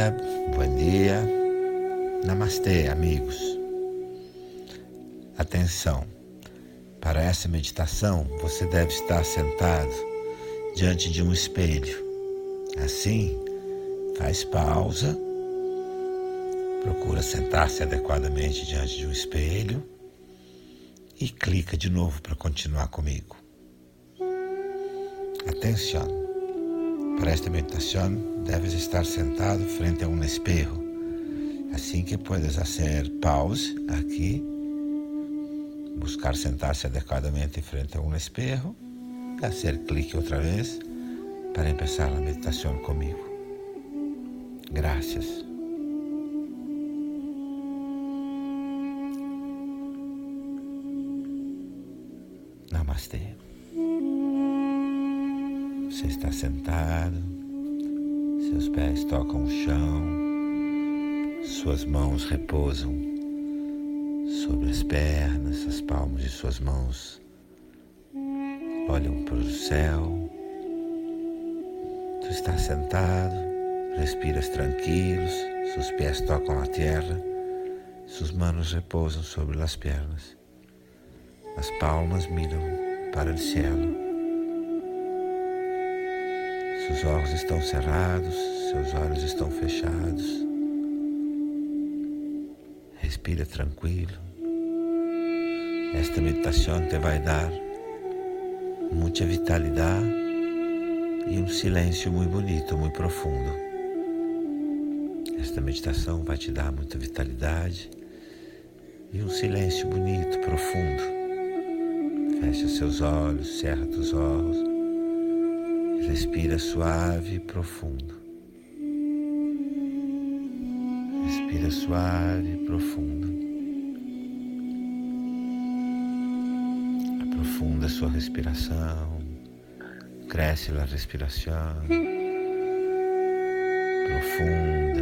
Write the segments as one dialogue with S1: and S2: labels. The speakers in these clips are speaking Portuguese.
S1: dia, bom dia. Namastê, amigos. Atenção. Para essa meditação, você deve estar sentado diante de um espelho. Assim, faz pausa, procura sentar-se adequadamente diante de um espelho e clica de novo para continuar comigo. Atenção. Para esta meditação, debes estar sentado frente a um espejo. Assim que puedes fazer pause aqui, buscar sentar-se adequadamente frente a um espejo, e fazer clique outra vez para começar a meditação comigo. Graças. Namastê. Você está sentado, seus pés tocam o chão, suas mãos repousam sobre as pernas, as palmas de suas mãos olham para o céu. Tu estás sentado, respiras tranquilos, seus pés tocam a terra, suas mãos repousam sobre as pernas, as palmas miram para o céu. Seus olhos estão cerrados, seus olhos estão fechados. Respira tranquilo. Esta meditação te vai dar muita vitalidade e um silêncio muito bonito, muito profundo. Esta meditação vai te dar muita vitalidade e um silêncio bonito, profundo. Fecha seus olhos, cerra os olhos. Respira suave e profundo. Respira suave e profundo. Aprofunda sua respiração. Cresce a respiração. Profunda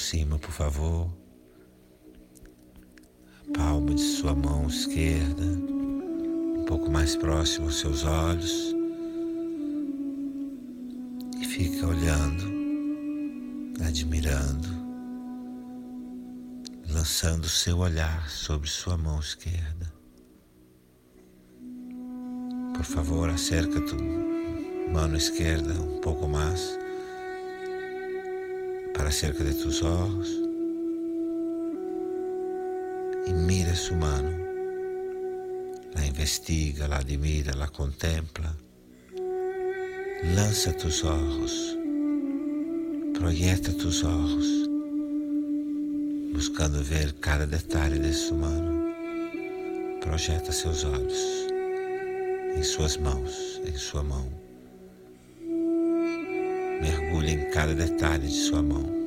S1: Aproxima, por favor, a palma de sua mão esquerda, um pouco mais próximo aos seus olhos, e fica olhando, admirando, lançando seu olhar sobre sua mão esquerda. Por favor, acerca tu mão esquerda um pouco mais para cerca de tus ojos y mira su mano, la investiga, la admira, la contempla, lanza tus ojos, proyecta tus ojos, buscando ver cada detalhe de sua mano. Projeta seus olhos em suas mãos, em sua mão. Mergulhe em cada detalhe de sua mão.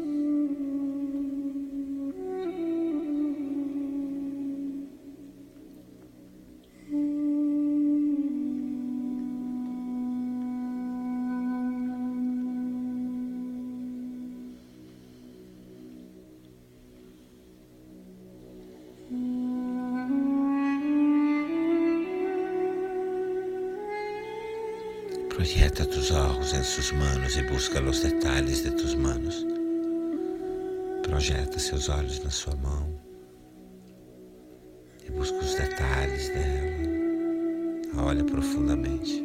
S1: Proyecta tus ojos en sus manos e busca os detalhes de tus manos. Projeta seus olhos na sua mão e busca os detalhes dela. Olha profundamente.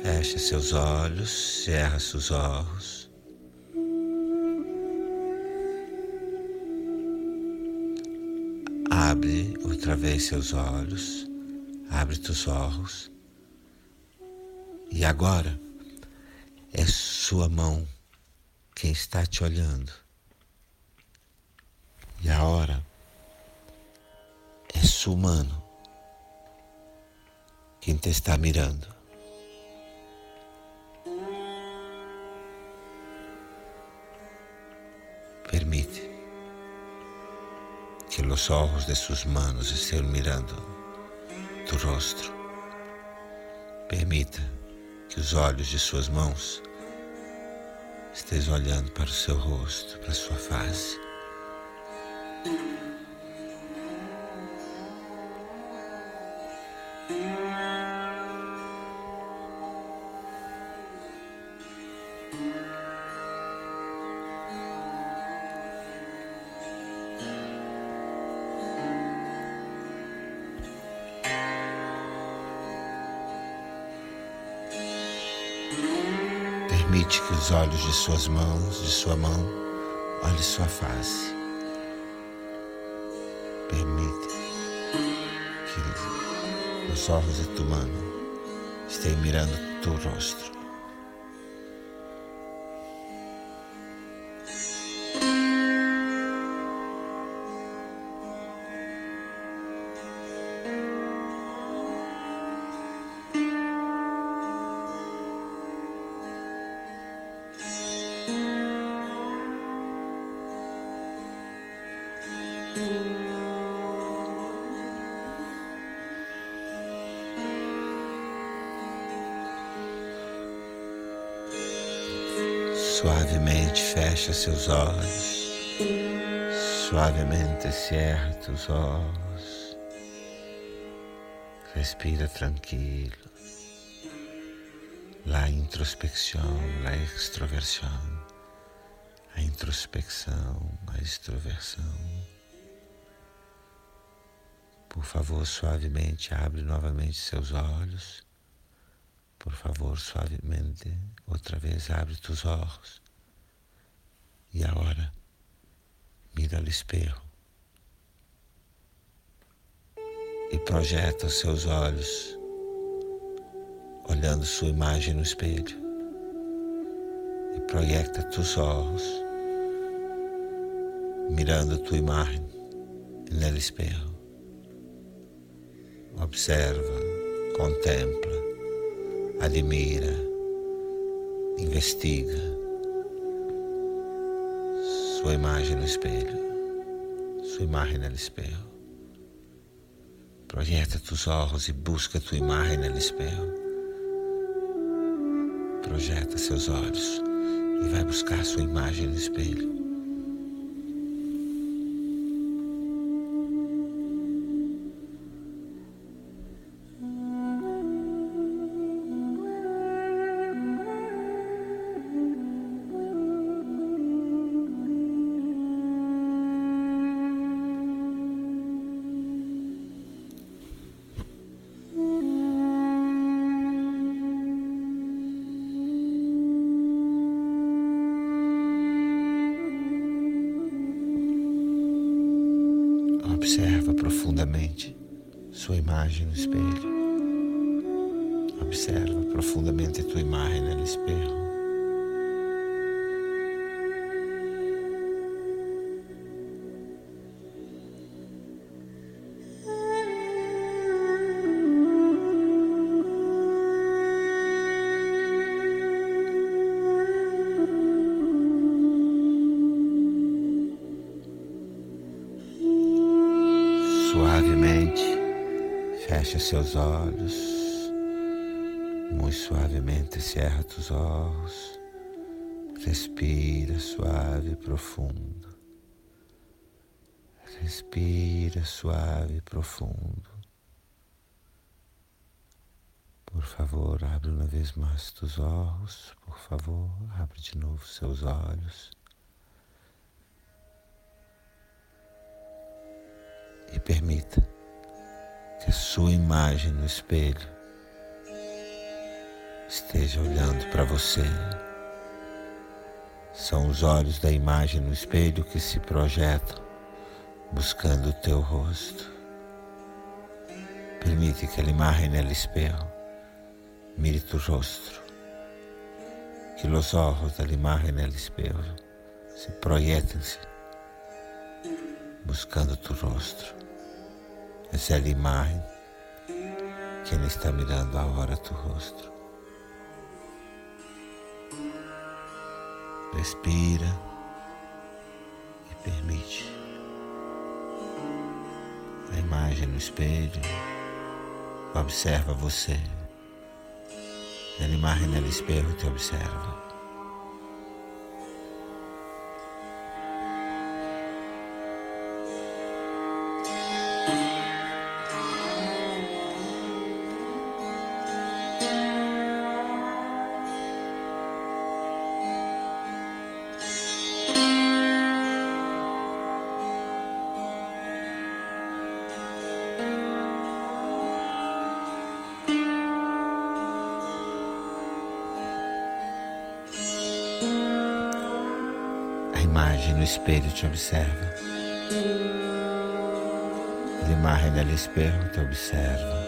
S1: Fecha seus olhos, cerra seus olhos. Outra vez seus olhos, abre teus olhos. E agora é sua mão quem está te olhando. E a hora é sua mano quem te está mirando. Permite que os olhos de suas manos estejam mirando tu rostro. Permita que os olhos de suas mãos estejam olhando para o seu rosto, para a sua face. Permite que os olhos de suas mãos, de sua mão, olhem sua face. Permite que os olhos de tua mão estejam mirando teu rosto. Suavemente fecha seus olhos, suavemente cierra os olhos, respira tranquilo. La introspecção, la extroversão, a introspecção, a extroversão. Por favor, suavemente abre novamente seus olhos. Por favor, suavemente, outra vez abre tus olhos. E agora, mira ao espelho. E projeta os seus olhos, olhando sua imagem no espelho. E projeta tus olhos, mirando tua imagem no espelho. Observa, contempla, admira, investiga sua imagem no espelho, sua imagem no espelho. Projeta tus olhos e busca tua imagem no espelho. Projeta seus olhos e vai buscar sua imagem no espelho. Sua imagem no espelho. Observa profundamente tua imagem no espelho. Fecha seus olhos. Muito suavemente, cerra os olhos. Respira suave e profundo. Respira suave e profundo. Por favor, abre uma vez mais os olhos. Por favor, abre de novo seus olhos. e permita que a sua imagem no espelho esteja olhando para você. São os olhos da imagem no espelho que se projetam buscando o teu rosto. Permite que a imagem no espelho mire tu rosto. Que os olhos da imagem no espelho se projetem-se buscando tu rosto. Essa é a imagem que Ele está mirando agora tu rosto. Respira e permite imagem no espelho, observa você. A imagem no espelho te observa. Imagem no espelho te observa. A imagem no espelho te observa.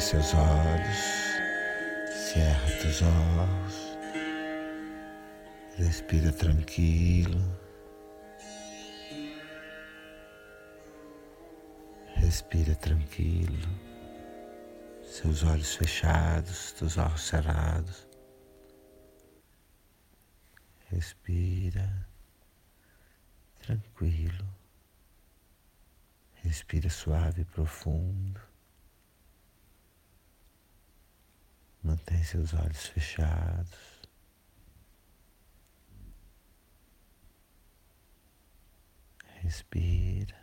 S1: Seus olhos, cerra teus olhos, respira tranquilo, respira tranquilo, seus olhos fechados, teus olhos cerrados, respira tranquilo, respira suave e profundo. Mantém seus olhos fechados. Respira.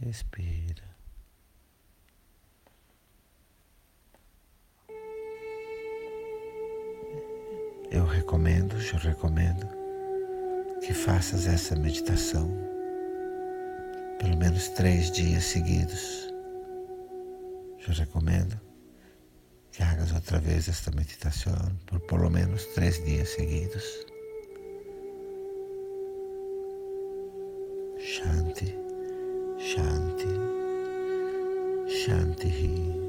S1: Respira. Eu recomendo, eu recomendo que faças essa meditação pelo menos três dias seguidos. Eu recomendo que hagas outra vez esta meditação por pelo menos três dias seguidos. Shanti, Shanti, Shanti.